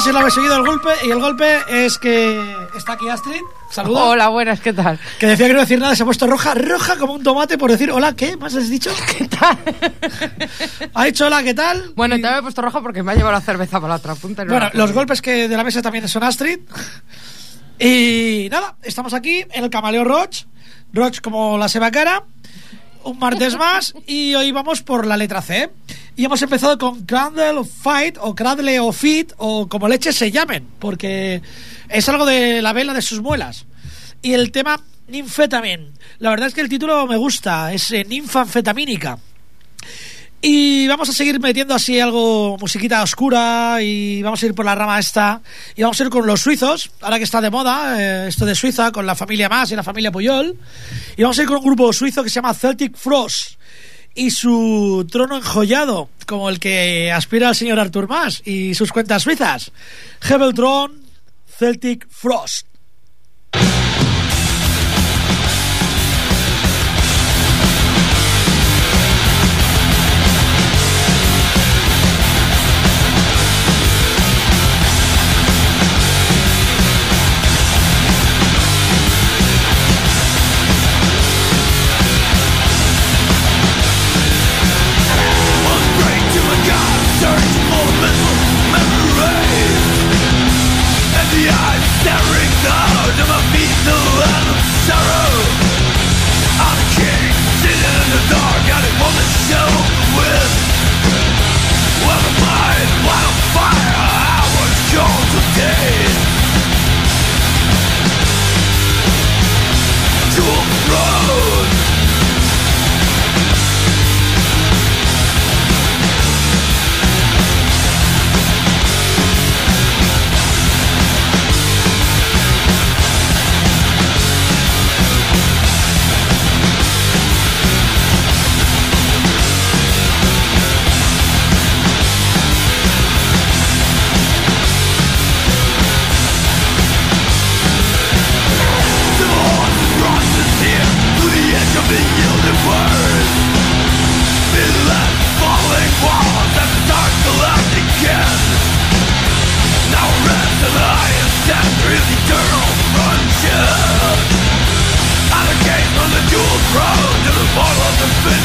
sé si lo habéis seguido el golpe. Y el golpe es que está aquí Astrid. Saludos. Hola, buenas, ¿qué tal? Que decía que no decir nada, se ha puesto roja, roja como un tomate por decir hola, ¿qué? ¿Más has dicho? ¿Qué tal? ha dicho hola, ¿qué tal? Bueno, Y- te he puesto roja porque me ha llevado la cerveza para la otra punta. no Bueno, los golpes que de la mesa también son Astrid. Y nada, estamos aquí en el Camaleo Roach. Roach como la seba cara. Un martes más. Y hoy vamos por la letra C. Y hemos empezado con Cradle Fight, o Cradle of Fit, o como leches se llamen. Porque es algo de la vela de sus muelas. Y el tema Ninfetamin. La verdad es que el título me gusta. Es eh, ninfanfetamínica. Y vamos a seguir metiendo así algo, musiquita oscura, y vamos a ir por la rama esta. Y vamos a ir con los suizos, ahora que está de moda eh, esto de Suiza, con la familia Más y la familia Puyol. Y vamos a ir con un grupo suizo que se llama Celtic Frost. Y su trono enjollado, como el que aspira al señor Artur Mas y sus cuentas suizas. Hebeltron Celtic Frost. the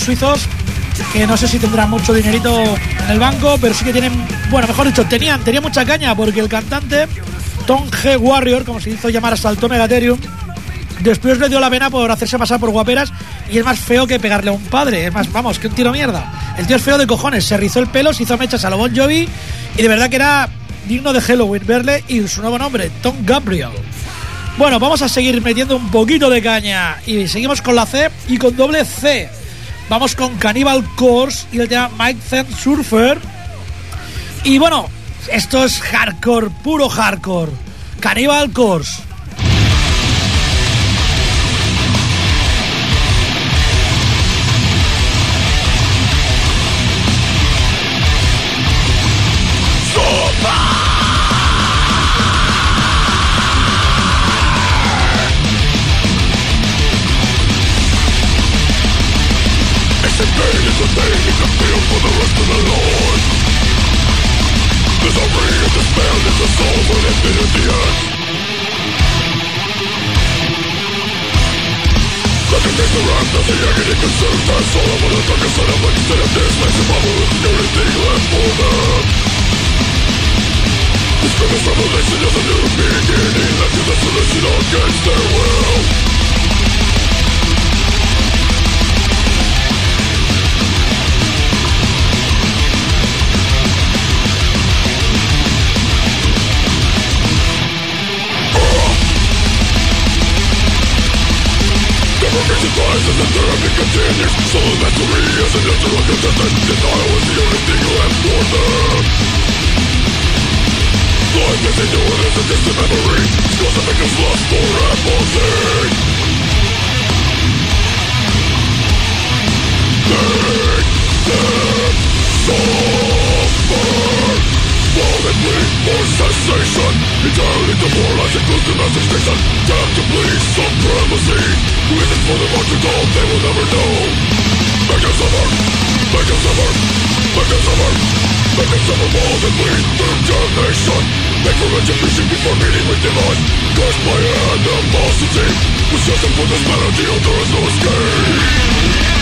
suizos que no sé si tendrán mucho dinerito en el banco, pero sí que tienen, bueno, mejor dicho, tenían, tenía mucha caña porque el cantante Tom G. Warrior, como se hizo llamar hasta el Tom Megatherium, después le dio la pena por hacerse pasar por guaperas y es más feo que pegarle a un padre, es más, vamos, que un tiro mierda. El tío es feo de cojones, se rizó el pelo, se hizo mechas a lo Bon Jovi y de verdad que era digno de Halloween verle y su nuevo nombre, Tom Gabriel. Bueno, vamos a seguir metiendo un poquito de caña y seguimos con la C y con doble C. Vamos con Cannibal Corpse y el tema Mike Zen Surfer. Y bueno, esto es hardcore, puro hardcore. Cannibal Corpse. over This greatest revelation is a new beginning. Left to the solution against their will. enemy continues So the mystery is an natural contestant Denial is the only thing you have for them Life is a endured as a distant memory Cause the victims lost for apathy Make them suffer More than weak, more cessation Entirely demoralizing, good to message nation Death to please supremacy Reasons for the march to go, they will never know Make us suffer, make us suffer, make us suffer Make us suffer more than weak, through damnation Make for retribution before meeting with divine Cursed by animosity With system for this melody, there is no escape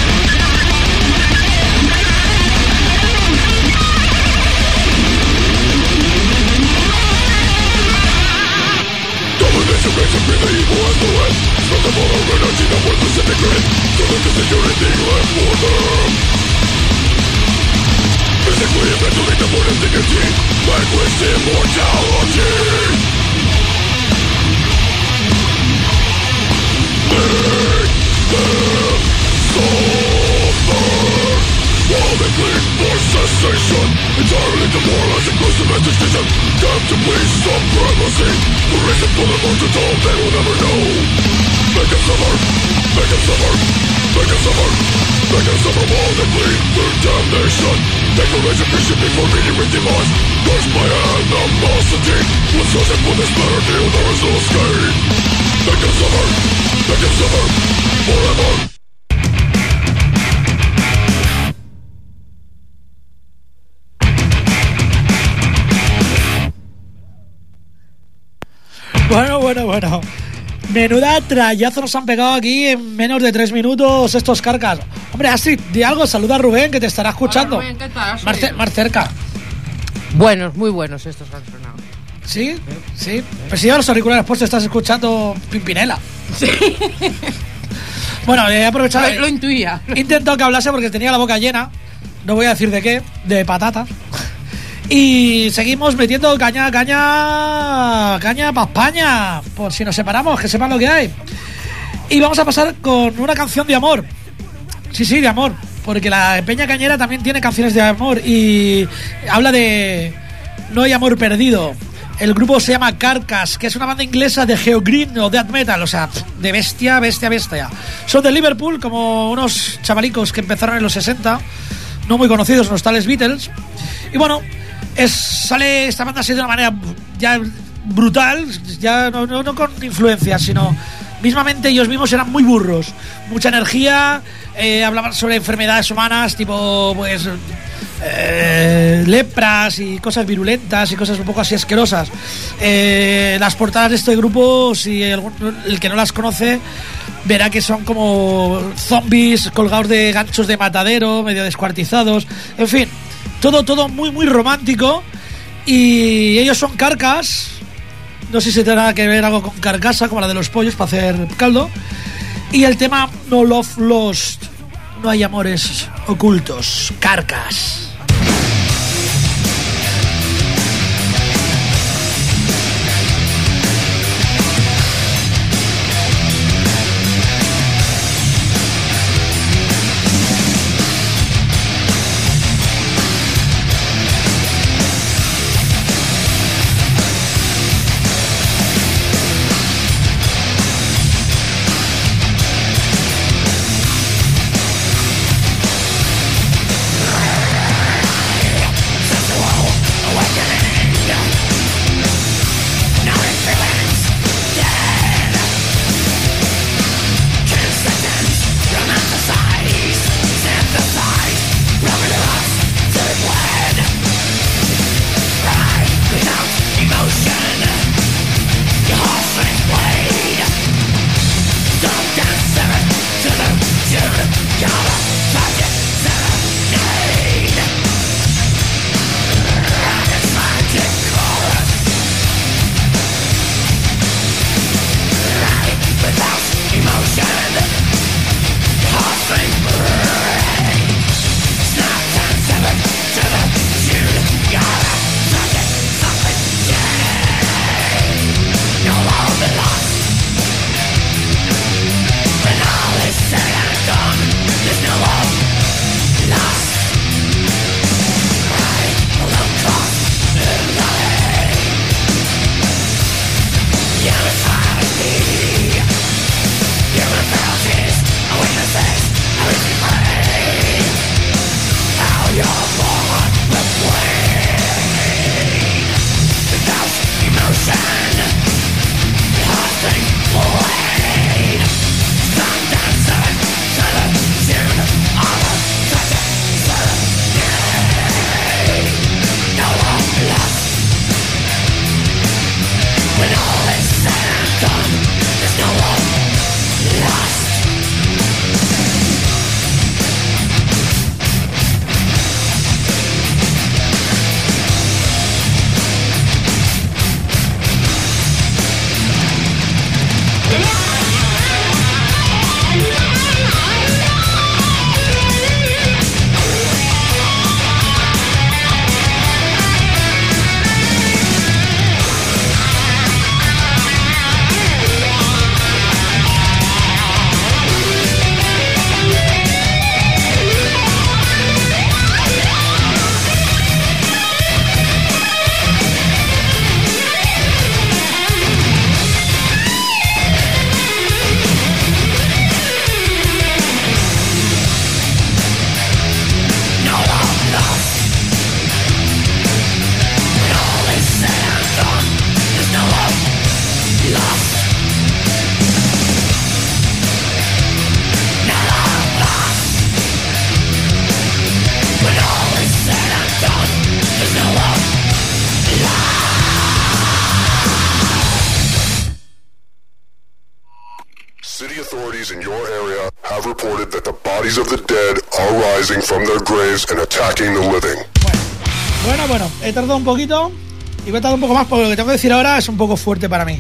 to Activates and the evil influence From the polar energy that we're disintegrating To the disintegrating left border Physically, eventually, the border's dignity Language immortality Burn! Burn! Economic need for cessation Entirely demoralized, inclusive education. Damn to police supremacy. The reason for the birth control they will never know. Make them suffer, make them suffer, make them suffer. Make them suffer while they bleed their damnation. Declaration pre-shipping for meeting with demise. Curse by animosity. Let's for this better deal, there is no escape. Make them suffer, make them suffer, forever. Bueno, bueno, bueno. Menuda trayazo nos han pegado aquí en menos de tres minutos estos carcas. Hombre, Astrid, di algo, saluda a Rubén que te estará escuchando. Hola, Rubén, ¿qué tal? Más, ce- más cerca. Buenos, muy buenos estos han sonado. ¿Sí? Sí. Pues si llevas los auriculares puestos estás escuchando Pimpinela. Sí. bueno, he aprovechado. Lo, lo intuía. He intentado que hablase porque tenía la boca llena. No voy a decir de qué, de patatas. Y seguimos metiendo caña, caña, caña para España. Por si nos separamos, que sepan lo que hay. Y vamos a pasar con una canción de amor. Sí, sí, de amor. Porque la Peña Cañera también tiene canciones de amor y habla de No hay amor perdido. El grupo se llama Carcass, que es una banda inglesa de geogreen o death metal, o sea, de bestia, bestia, bestia. Son de Liverpool, como unos chavalicos que empezaron en los 60, no muy conocidos, los tales Beatles. Y bueno, es, sale esta banda así de una manera ya brutal, ya no, con influencias, sino mismamente ellos mismos eran muy burros, mucha energía, eh, hablaban sobre enfermedades humanas, tipo, pues, eh, lepras y cosas virulentas y cosas un poco así asquerosas. Eh, las portadas de este grupo, si el, el que no las conoce, verá que son como zombies colgados de ganchos de matadero, medio descuartizados, en fin, todo, todo muy, muy romántico. Y ellos son carcas, no sé si tendrá que ver algo con carcasa, como la de los pollos para hacer caldo. Y el tema No Love Lost, no hay amores ocultos, carcas. He tardado un poquito y voy a tardar un poco más porque lo que tengo que decir ahora es un poco fuerte para mí.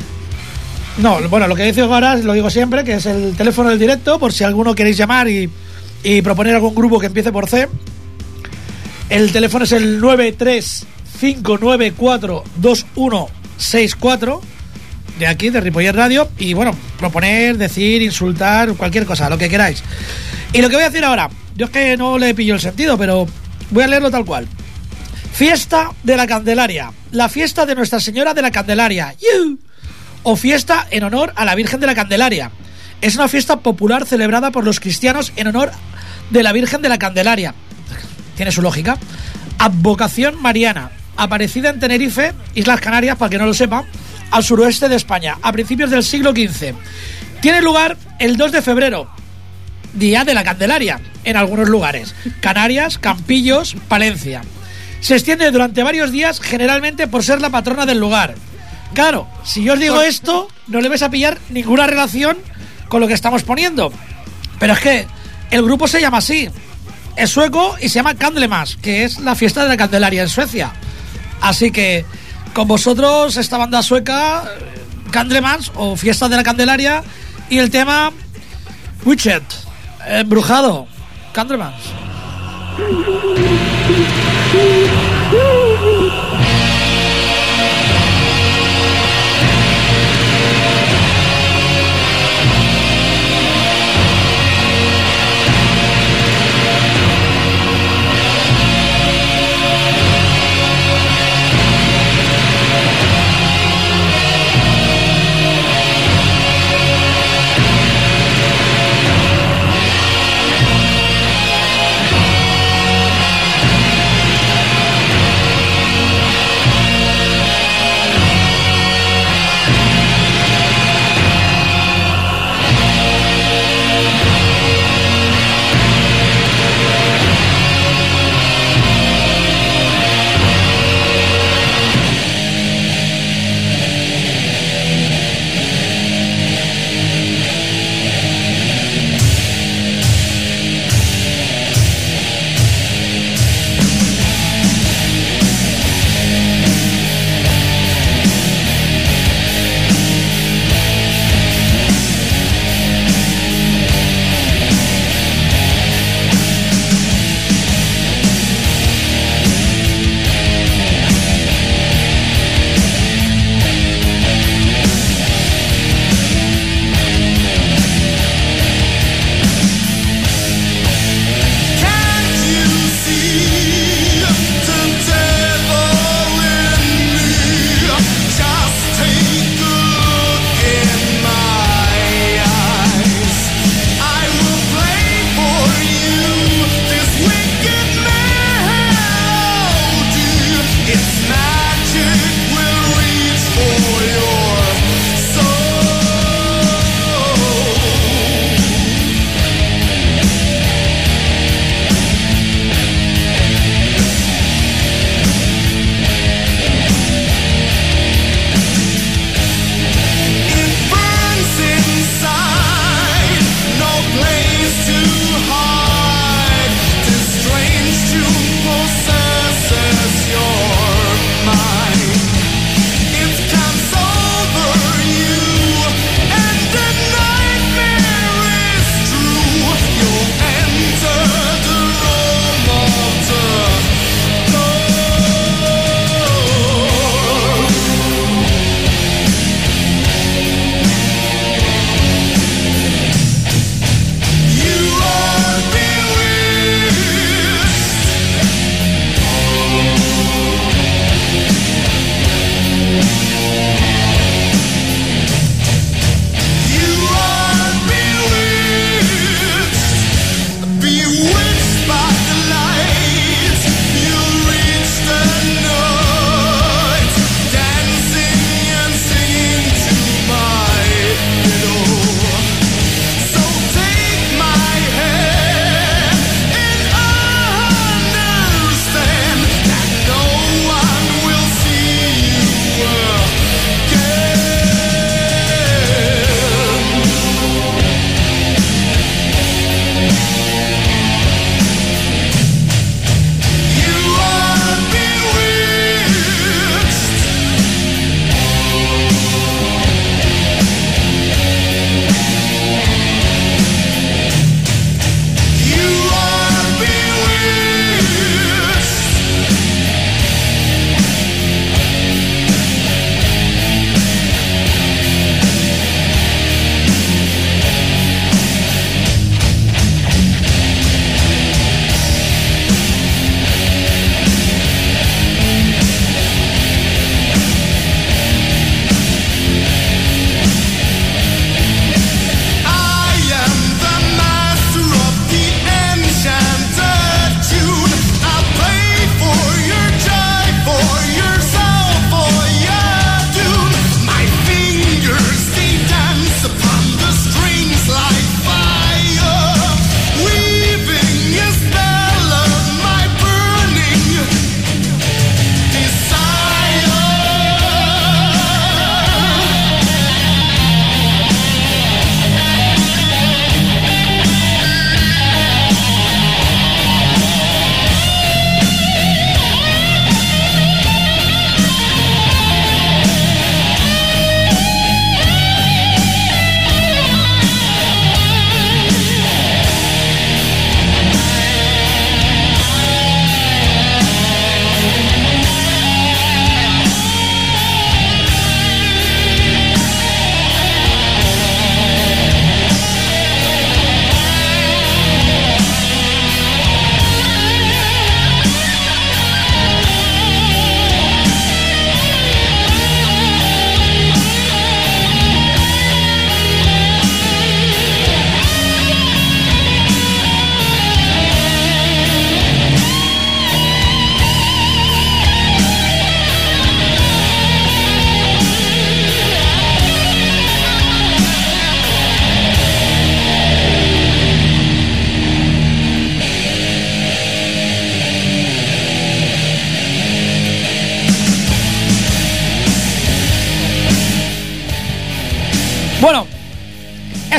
No, bueno, lo que digo ahora lo digo siempre, que es el teléfono del directo, por si alguno queréis llamar y, y proponer algún grupo que empiece por C. El teléfono es el 935942164 de aquí, de Ripollet Radio. Y bueno, proponer, decir, insultar, cualquier cosa, lo que queráis. Y lo que voy a decir ahora, yo es que no le pillo el sentido, pero voy a leerlo tal cual. Fiesta de la Candelaria. La fiesta de Nuestra Señora de la Candelaria. O fiesta en honor a la Virgen de la Candelaria. Es una fiesta popular celebrada por los cristianos en honor de la Virgen de la Candelaria. Tiene su lógica. Advocación mariana. Aparecida en Tenerife, Islas Canarias, para que no lo sepa, al suroeste de España, a principios del siglo XV. Tiene lugar el 2 de febrero. Día de la Candelaria, en algunos lugares. Canarias, Campillos, Palencia. Se extiende durante varios días, generalmente por ser la patrona del lugar. Claro, si yo os digo esto, no le vais a pillar ninguna relación con lo que estamos poniendo. Pero es que el grupo se llama así. Es sueco y se llama Candlemas, que es la fiesta de la Candelaria en Suecia. Así que con vosotros esta banda sueca, Candlemas o Fiesta de la Candelaria y el tema Witchet, embrujado, Candlemas. Woo!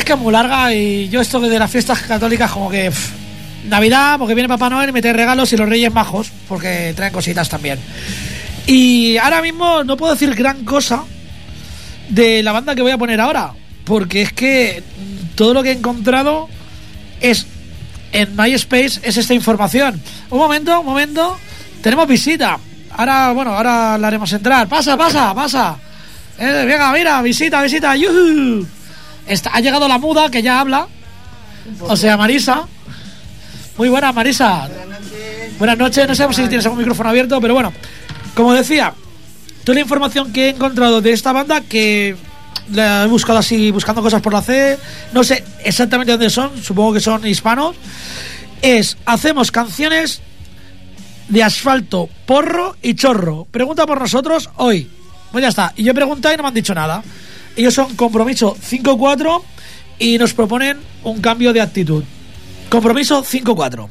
Que es muy larga y yo esto de las fiestas católicas como que... Navidad, porque viene Papá Noel y me trae regalos y los Reyes Majos, porque traen cositas también. Y ahora mismo no puedo decir gran cosa de la banda que voy a poner ahora, porque es que todo lo que he encontrado es en MySpace es esta información. Un momento, un momento. Tenemos visita. Ahora, bueno, ahora la haremos entrar. Pasa, pasa, pasa. Eh, venga, mira, visita, visita. ¡Yujú! Ha llegado la muda que ya habla. O sea, Marisa. Muy buena, Marisa. Buenas noches. No sabemos si tienes algún micrófono abierto, pero bueno. Como decía, toda la información que he encontrado de esta banda que la he buscado así, buscando cosas por la C, no sé exactamente dónde son, supongo que son hispanos, es hacemos canciones de asfalto, porro y chorro. Pregunta por nosotros hoy. Pues ya está. Y yo he preguntado y no me han dicho nada. Ellos son compromiso 5-4 y nos proponen un cambio de actitud. Compromiso 5-4.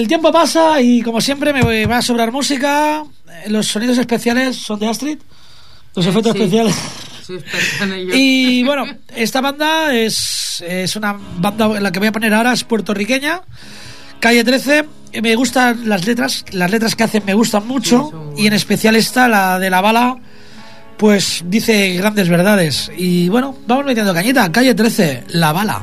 El tiempo pasa y como siempre me va a sobrar música. Eh, Los sonidos especiales son de Astrid. Los efectos Sí. especiales. En. Y bueno, esta banda es, es una banda, la que voy a poner ahora es puertorriqueña, calle 13. Eh, Me gustan las letras, las letras que hacen me gustan mucho. Sí, y en especial esta, la de la bala, pues dice grandes verdades. Y bueno, vamos metiendo cañita, calle 13, la bala.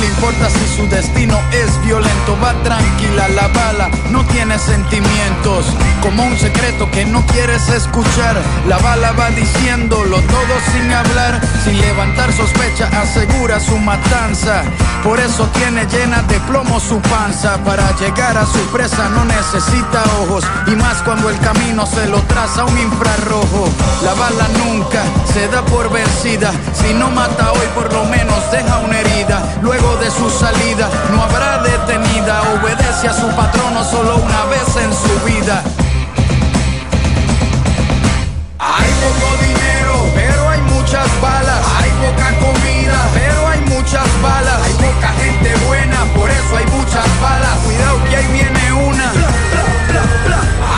Le importa si su destino es violento, va tranquila la bala, no tiene sentimientos. Como un secreto que no quieres escuchar, la bala va diciéndolo todo sin hablar, sin levantar sospecha, asegura su matanza. Por eso tiene llena de plomo su panza, para llegar a su presa no necesita ojos, y más cuando el camino se lo traza un infrarrojo. La bala nunca se da por vencida, si no mata hoy por lo menos deja una herida. Luego de su salida no habrá detenida, obedece a su patrono solo una vez en su vida. Hay poco dinero, pero hay muchas balas. Hay poca comida, pero hay muchas balas. Hay poca gente buena, por eso hay muchas balas. Cuidado que ahí viene una.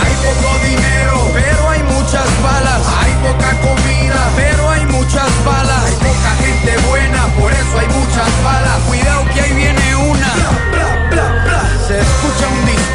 Hay poco dinero, pero hay muchas balas.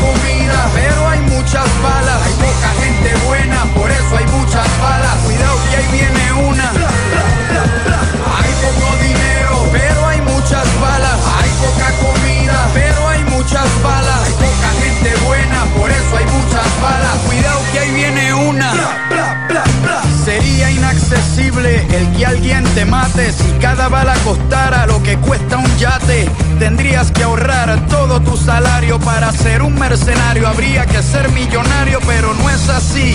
Comida, pero hay muchas balas. Hay poca gente buena, por eso hay muchas balas. Cuidado que ahí viene una. El que alguien te mate si cada bala costara lo que cuesta un yate. Tendrías que ahorrar todo tu salario para ser un mercenario. Habría que ser millonario, pero no es así.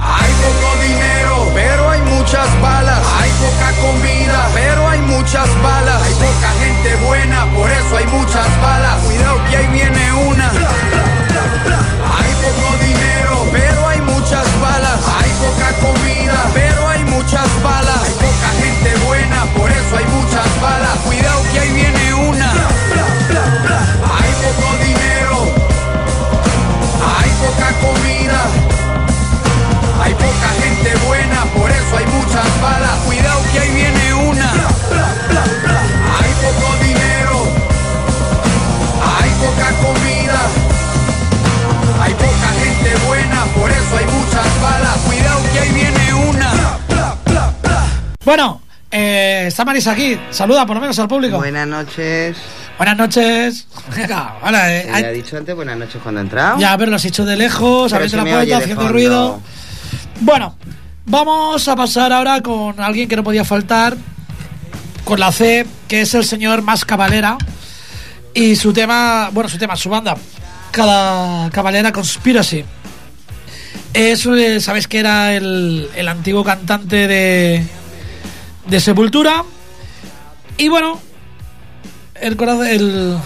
Hay poco dinero, pero hay muchas balas. Hay poca comida, pero hay muchas balas. Hay poca gente buena, por eso hay muchas balas. Cuidado que ahí viene una. Hay poco dinero, pero hay muchas balas. Hay poca comida, pero comida. Hay poca gente buena, por eso hay muchas balas. Cuidado que ahí viene una. Hay poco dinero, hay poca comida. Hay poca gente buena, por eso hay muchas balas. Cuidado que ahí viene una. Bueno, eh, está Marisa aquí. Saluda por lo menos al público. Buenas noches. Buenas noches. Venga, hola, eh, había dicho antes buenas noches cuando he entrado. Ya, pero lo has hecho de lejos, abriendo la puerta, haciendo ruido. Bueno, vamos a pasar ahora con alguien que no podía faltar, con la C, que es el señor Más Cabalera. Y su tema, bueno, su tema, su banda, cada Cabalera Conspiracy. Es, ¿sabes que era el, el antiguo cantante de, de Sepultura? Y bueno, el, el,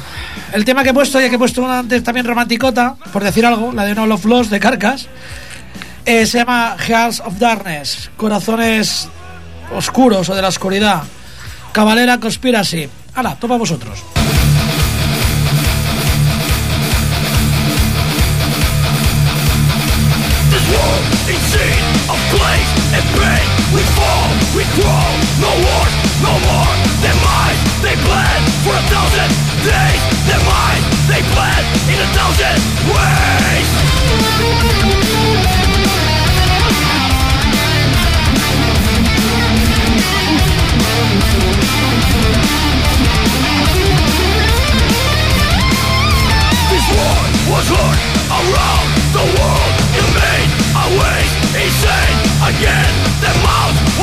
el tema que he puesto, ya que he puesto una antes también romanticota, por decir algo, la de No Love Lost de Carcas, eh, se llama Hearts of Darkness, Corazones Oscuros o de la Oscuridad, Cabalera Conspiracy. Hala, toma vosotros. We fall, we grow, no wars, no more Their minds, they bled for a thousand days Their minds, they bled in a thousand ways This war was heard around the world. It made our ways insane again.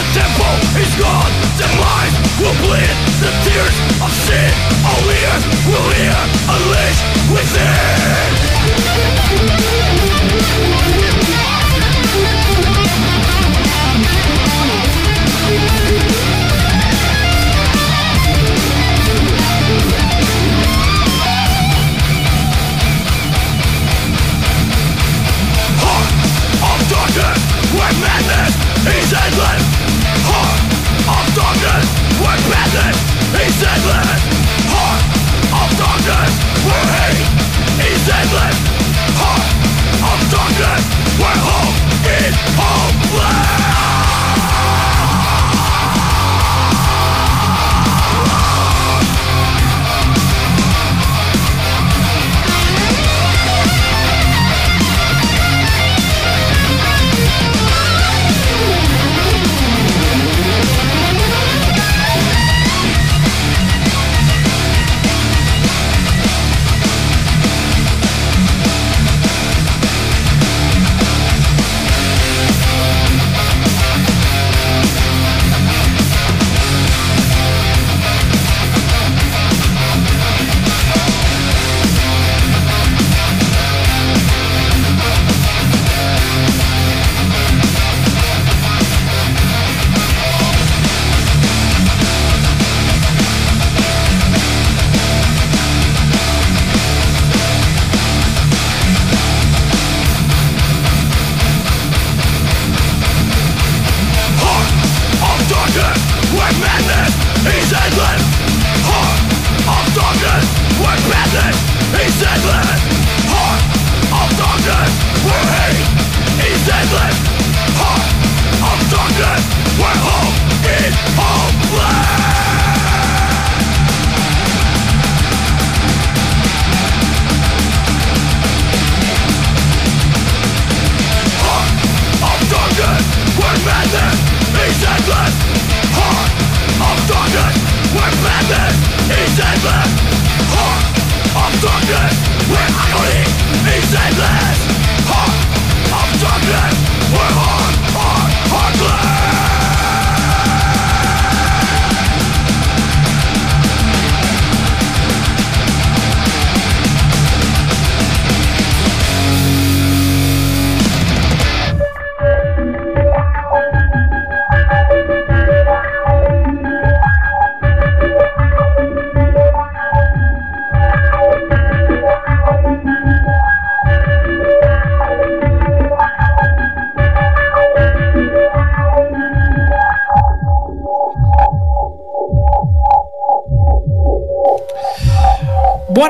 the temple is gone. Demise will bleed the tears of sin. All ears will hear, unleash within. Oh, hopeless.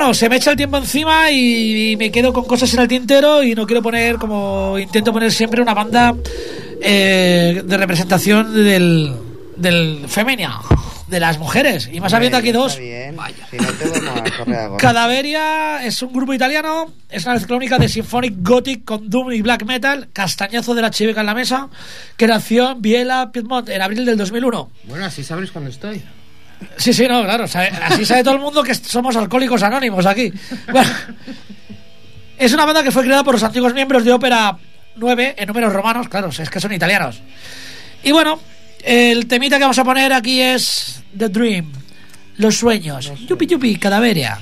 Bueno, se me echa el tiempo encima y, me quedo con cosas en el tintero y no quiero poner, como intento poner siempre, una banda eh, de representación del, del femenino, de las mujeres. Y más habiendo aquí dos. Si no. Cadaveria es un grupo italiano, es una única de Symphonic Gothic con Doom y Black Metal, castañazo de la chivica en la mesa, que nació en Biela, Piedmont, en abril del 2001. Bueno, así sabréis cuándo estoy. Sí, sí, no, claro. sabe- así sabe todo el mundo que somos alcohólicos anónimos aquí. Bueno, es una banda que fue creada por los antiguos miembros de Ópera 9 en números romanos, claro, es que son italianos. Y bueno, el temita que vamos a poner aquí es The Dream, Los Sueños. Yupi, yupi, cadaveria.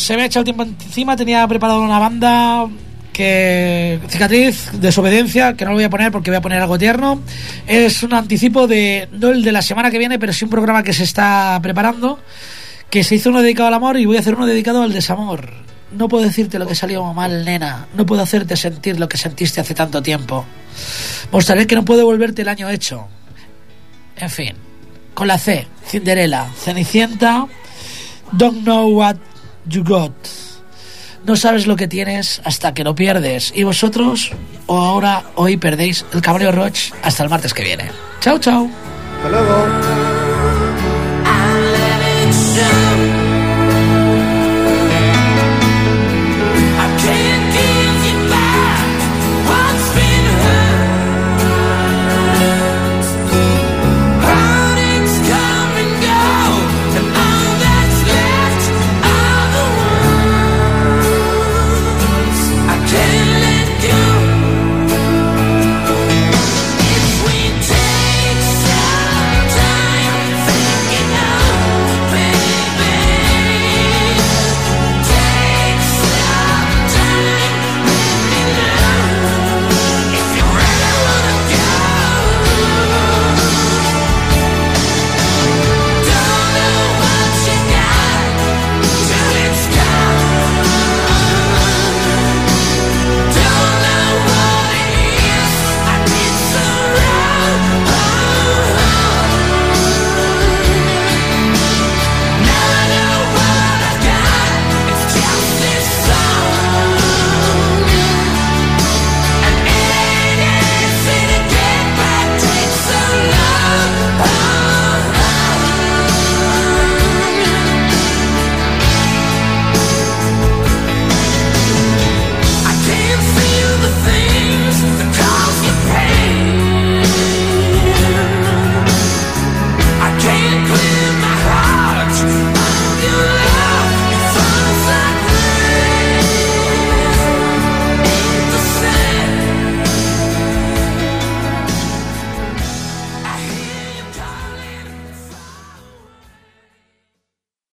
Se me ha echado el tiempo encima, tenía preparado una banda que cicatriz, desobediencia, que no lo voy a poner porque voy a poner algo tierno. Es un anticipo de, no el de la semana que viene, pero sí un programa que se está preparando, que se hizo uno dedicado al amor y voy a hacer uno dedicado al desamor. No puedo decirte lo que salió mal, nena. No puedo hacerte sentir lo que sentiste hace tanto tiempo. Mostraré que no puedo volverte el año hecho. En fin, con la C, Cinderella, Cenicienta, Don't know what you got. No sabes lo que tienes hasta que lo pierdes. Y vosotros, o ahora, hoy perdéis el Caballo Roche hasta el martes que viene. Chao, chao. Hasta luego.